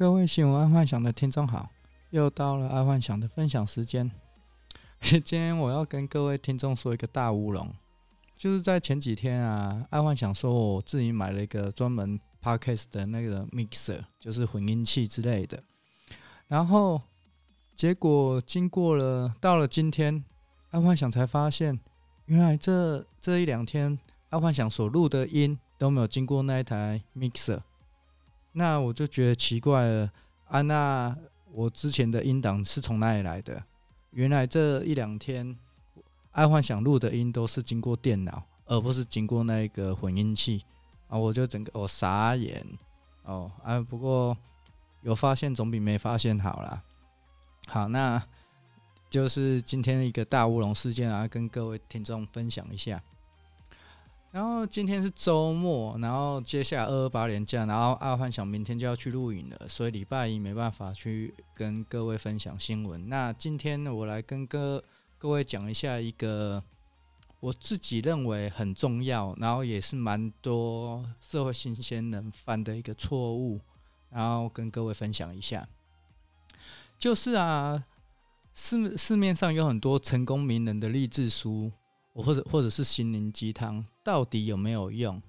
各位新闻爱幻想的听众好，又到了爱幻想的分享时间。今天我要跟各位听众说一个大乌龙，就是在前几天啊，爱幻想说我自己买了一个专门 podcast 的那个 mixer，就是混音器之类的。然后结果经过了到了今天，爱幻想才发现，原来这这一两天爱幻想所录的音都没有经过那一台 mixer。那我就觉得奇怪了啊！那我之前的音档是从哪里来的？原来这一两天爱幻想录的音都是经过电脑，而不是经过那个混音器啊！我就整个我傻眼哦啊！不过有发现总比没发现好啦。好，那就是今天一个大乌龙事件啊，跟各位听众分享一下。然后今天是周末，然后接下来二二八连假，然后阿幻想明天就要去录影了，所以礼拜一没办法去跟各位分享新闻。那今天，我来跟各各位讲一下一个我自己认为很重要，然后也是蛮多社会新鲜人犯的一个错误，然后跟各位分享一下。就是啊，市市面上有很多成功名人的励志书。或者或者是心灵鸡汤，到底有没有用？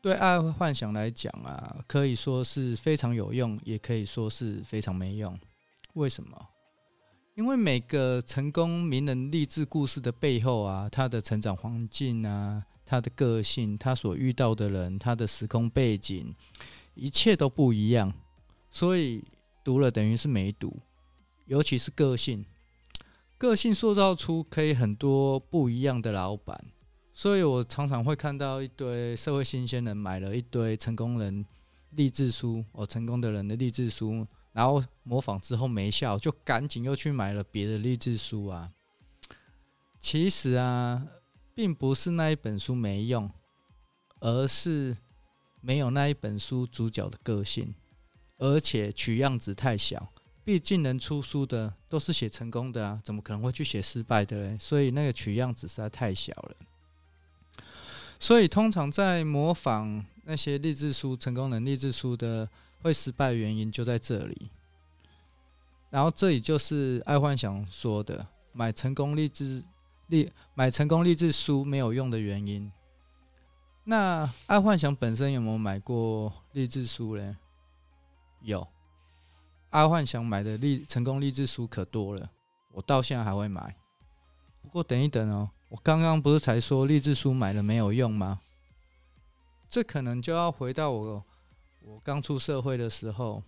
对爱幻想来讲啊，可以说是非常有用，也可以说是非常没用。为什么？因为每个成功名人励志故事的背后啊，他的成长环境啊，他的个性，他所遇到的人，他的时空背景，一切都不一样，所以读了等于是没读，尤其是个性。个性塑造出可以很多不一样的老板，所以我常常会看到一堆社会新鲜人买了一堆成功人励志书，哦，成功的人的励志书，然后模仿之后没效，就赶紧又去买了别的励志书啊。其实啊，并不是那一本书没用，而是没有那一本书主角的个性，而且取样子太小。毕竟能出书的都是写成功的啊，怎么可能会去写失败的嘞？所以那个取样子实在太小了。所以通常在模仿那些励志书、成功人励志书的会失败原因就在这里。然后这里就是爱幻想说的买成功励志励买成功励志书没有用的原因。那爱幻想本身有没有买过励志书嘞？有。阿幻想买的励成功励志书可多了，我到现在还会买。不过等一等哦，我刚刚不是才说励志书买了没有用吗？这可能就要回到我我刚出社会的时候，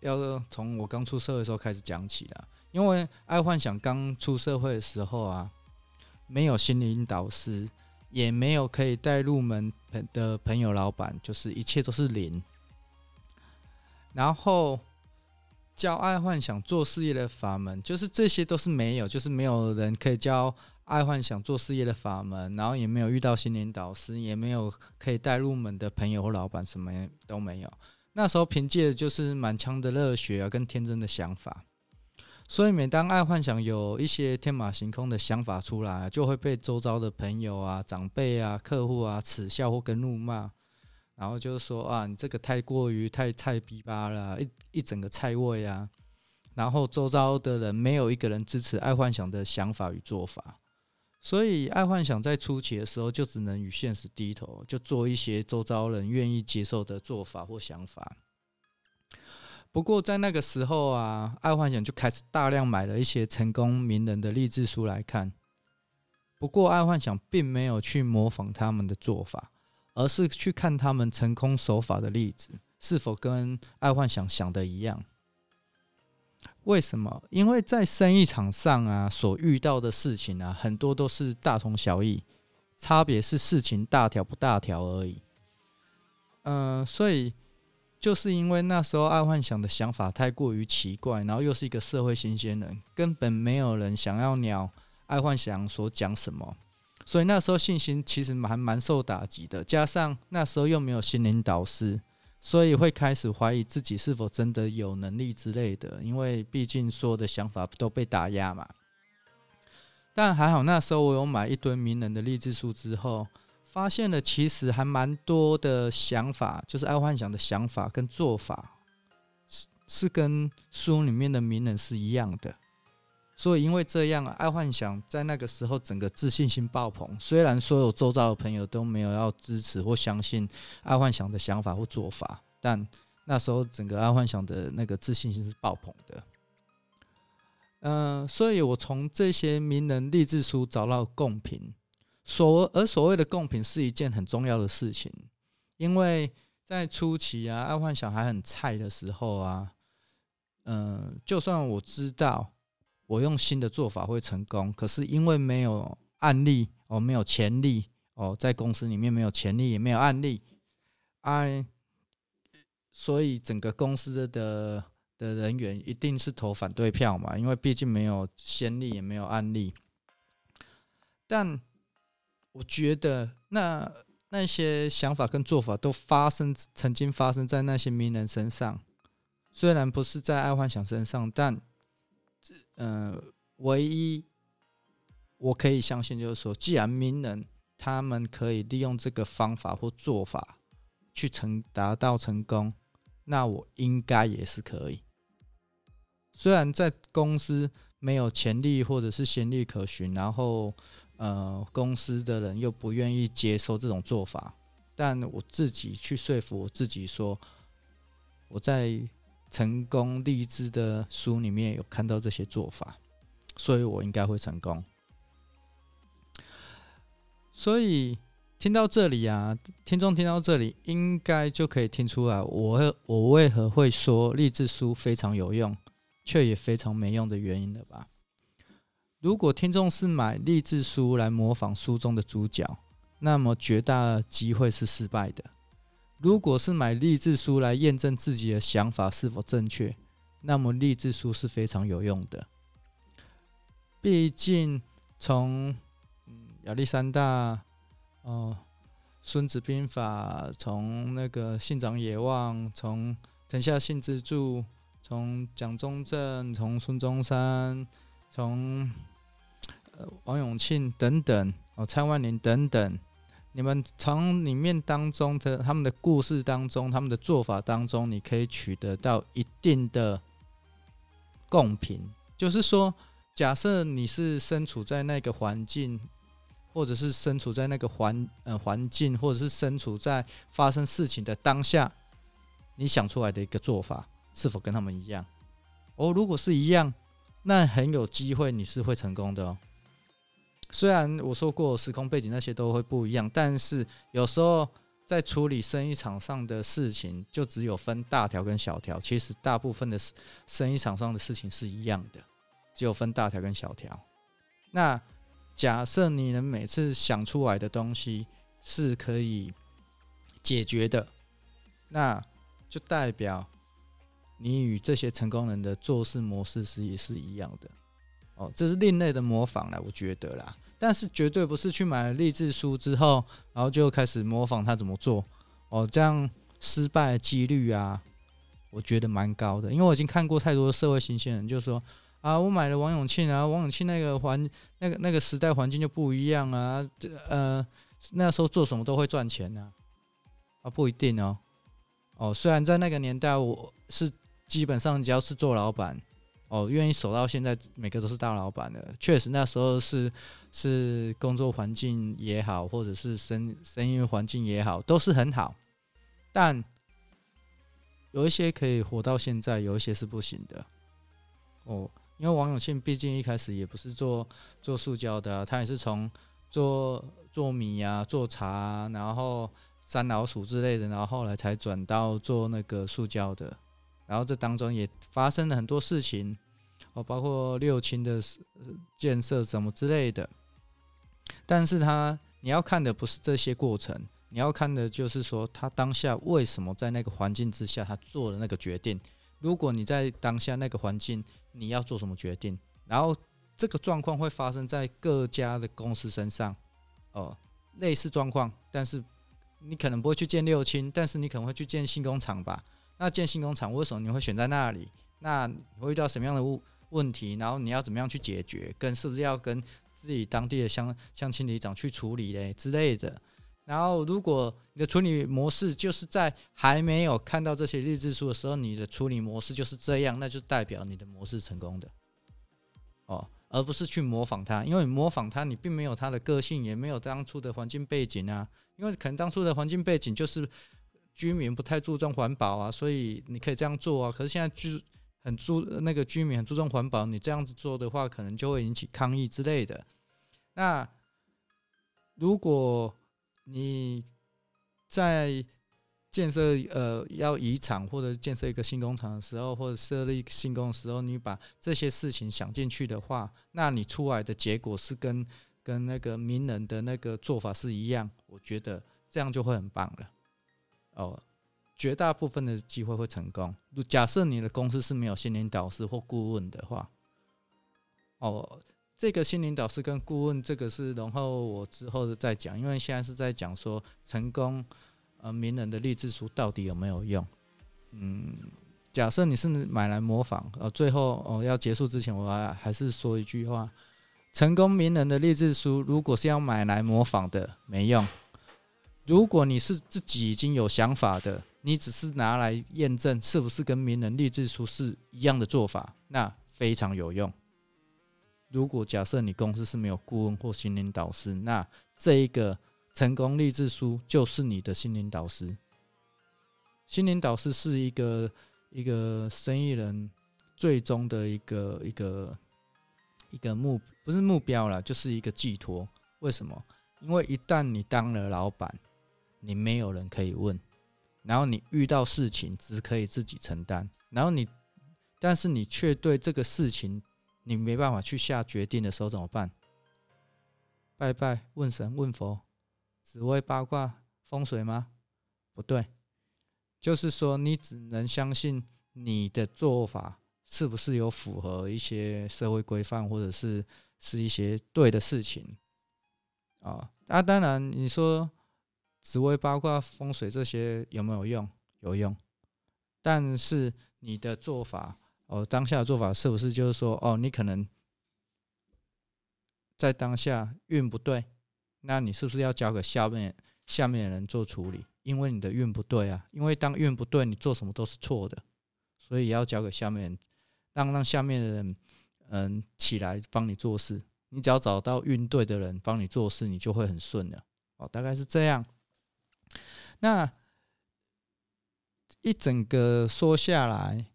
要从我刚出社会的时候开始讲起了。因为爱幻想刚出社会的时候啊，没有心灵导师，也没有可以带入门的朋友老板，就是一切都是零。然后。教爱幻想做事业的法门，就是这些都是没有，就是没有人可以教爱幻想做事业的法门，然后也没有遇到心灵导师，也没有可以带入门的朋友或老板，什么都没有。那时候凭借的就是满腔的热血啊，跟天真的想法。所以每当爱幻想有一些天马行空的想法出来，就会被周遭的朋友啊、长辈啊、客户啊耻笑或跟怒骂。然后就是说啊，你这个太过于太菜逼吧了，一一整个菜味啊。然后周遭的人没有一个人支持爱幻想的想法与做法，所以爱幻想在初期的时候就只能与现实低头，就做一些周遭人愿意接受的做法或想法。不过在那个时候啊，爱幻想就开始大量买了一些成功名人的励志书来看。不过爱幻想并没有去模仿他们的做法。而是去看他们成功手法的例子是否跟爱幻想想的一样？为什么？因为在生意场上啊，所遇到的事情啊，很多都是大同小异，差别是事情大条不大条而已。嗯、所以就是因为那时候爱幻想的想法太过于奇怪，然后又是一个社会新鲜人，根本没有人想要鸟爱幻想所讲什么。所以那时候信心其实还蛮受打击的，加上那时候又没有心灵导师，所以会开始怀疑自己是否真的有能力之类的。因为毕竟所有的想法都被打压嘛。但还好那时候我有买一堆名人的励志书之后，发现了其实还蛮多的想法，就是爱幻想的想法跟做法，是跟书里面的名人是一样的。所以因为这样，爱幻想在那个时候整个自信心爆棚。虽然所有周遭的朋友都没有要支持或相信爱幻想的想法或做法，但那时候整个爱幻想的那个自信心是爆棚的。嗯、所以我从这些名人励志书找到共频。所而所谓的共频是一件很重要的事情，因为在初期啊，爱幻想还很菜的时候啊，嗯、就算我知道我用新的做法会成功，可是因为没有案例哦，没有潜力哦，在公司里面没有潜力，也没有案例，哎，所以整个公司的的人员一定是投反对票嘛，因为毕竟没有先例，也没有案例，但。我觉得那那些想法跟做法都发生，曾经发生在那些名人身上，虽然不是在爱幻想身上，但，呃，唯一我可以相信就是说，既然名人他们可以利用这个方法或做法去成达到成功，那我应该也是可以。虽然在公司没有潜力或者是先例可循，然后。呃，公司的人又不愿意接受这种做法，但我自己去说服我自己说，我在成功励志的书里面有看到这些做法，所以我应该会成功。所以听到这里啊，听众听到这里，应该就可以听出来我我为何会说励志书非常有用，却也非常没用的原因了吧？如果听众是买励志书来模仿书中的主角，那么绝大机会是失败的；如果是买励志书来验证自己的想法是否正确，那么励志书是非常有用的。毕竟从亚历山大、哦，孙子兵法，从那个信长野望，从藤下信之助，从蒋中正，从孙中山，从王永庆等等哦，蔡万年等等，你们从里面当中的他们的故事当中，他们的做法当中，你可以取得到一定的共频。就是说，假设你是身处在那个环境，或者是身处在那个环呃环境，或者是身处在发生事情的当下，你想出来的一个做法是否跟他们一样？哦，如果是一样，那很有机会你是会成功的哦。虽然我说过时空背景那些都会不一样，但是有时候在处理生意场上的事情，就只有分大条跟小条。其实大部分的生意场上的事情是一样的，只有分大条跟小条。那假设你能每次想出来的东西是可以解决的，那就代表你与这些成功人的做事模式是也是一样的。哦，这是另类的模仿了，我觉得啦。但是绝对不是去买了励志书之后，然后就开始模仿他怎么做。哦，这样失败几率啊，我觉得蛮高的。因为我已经看过太多社会新鲜人，就说啊，我买了王永庆啊，王永庆那个环那个那个时代环境就不一样啊，这呃，那时候做什么都会赚钱啊，啊，不一定哦。哦，虽然在那个年代，我是基本上只要是做老板。哦，愿意守到现在，每个都是大老板的。确实，那时候是是工作环境也好，或者是生生意环境也好，都是很好。但有一些可以活到现在，有一些是不行的。哦，因为王永庆毕竟一开始也不是做做塑胶的，他也是从做做米啊、做茶啊，然后山老鼠之类的，然后后来才转到做那个塑胶的。然后这当中也发生了很多事情，哦，包括六轻的建设什么之类的。但是他你要看的不是这些过程，你要看的就是说他当下为什么在那个环境之下他做了那个决定。如果你在当下那个环境，你要做什么决定？然后这个状况会发生在各家的公司身上，哦，类似状况。但是你可能不会去建六轻，但是你可能会去建新工厂吧。那建新工厂为什么你会选在那里？那你会遇到什么样的问问题？然后你要怎么样去解决？跟是不是要跟自己当地的乡乡亲里长去处理嘞之类的？然后，如果你的处理模式就是在还没有看到这些日志书的时候，你的处理模式就是这样，那就代表你的模式成功的哦，而不是去模仿它，因为模仿它，你并没有它的个性，也没有当初的环境背景啊。因为可能当初的环境背景就是居民不太注重环保啊，所以你可以这样做啊。可是现在居很注那个居民很注重环保，你这样子做的话，可能就会引起抗议之类的。那如果你在建设呃要移厂或者建设一个新工厂的时候，或者设立新工的时候，你把这些事情想进去的话，那你出来的结果是跟跟那个名人的那个做法是一样，我觉得这样就会很棒了。哦，绝大部分的机会会成功。假设你的公司是没有心灵导师或顾问的话，哦。这个心灵导师跟顾问，这个是然后我之后再讲，因为现在是在讲说成功呃名人的励志书到底有没有用？嗯，假设你是买来模仿，呃，最后哦要结束之前，我还还是说一句话：成功名人的励志书，如果是要买来模仿的，没用；如果你是自己已经有想法的，你只是拿来验证是不是跟名人励志书是一样的做法，那非常有用。如果假设你公司是没有顾问或心灵导师，那这一个成功励志书就是你的心灵导师。心灵导师是一个一个生意人最终的一个一个一个目，不是目标了，就是一个寄托。为什么？因为一旦你当了老板，你没有人可以问，然后你遇到事情只可以自己承担，然后你，但是你却对这个事情。你没办法去下决定的时候怎么办？拜拜，问神问佛，紫微八卦风水吗？不对，就是说你只能相信你的做法是不是有符合一些社会规范，或者是是一些对的事情啊。啊，当然你说紫微八卦风水这些有没有用？有用，但是你的做法。哦，当下的做法是不是就是说，哦，你可能在当下运不对，那你是不是要交给下面下面的人做处理？因为你的运不对啊，因为当运不对，你做什么都是错的，所以要交给下面，让让下面的人嗯起来帮你做事。你只要找到运对的人帮你做事，你就会很顺了。哦，大概是这样。那一整个说下来。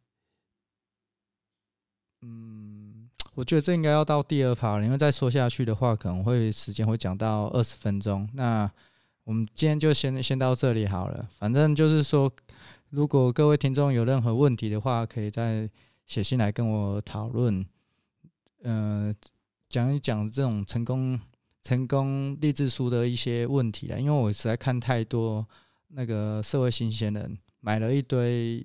嗯，我觉得这应该要到第二趴了，因为再说下去的话，可能会时间会讲到二十分钟。那我们今天就先先到这里好了。反正就是说，如果各位听众有任何问题的话，可以再写信来跟我讨论。嗯、讲一讲这种成功成功励志书的一些问题啊，因为我实在看太多那个社会新鲜人买了一堆。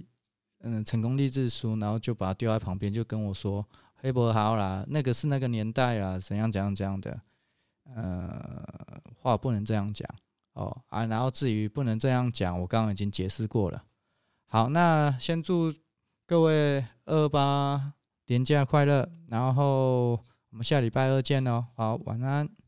嗯，成功励志书，然后就把它丢在旁边，就跟我说：“黑伯好啦，那个是那个年代啦，怎样怎样怎样的，呃，话不能这样讲哦啊。”然后至于不能这样讲，我刚刚已经解释过了。好，那先祝各位二八年假快乐，然后我们下礼拜二见哦。好，晚安。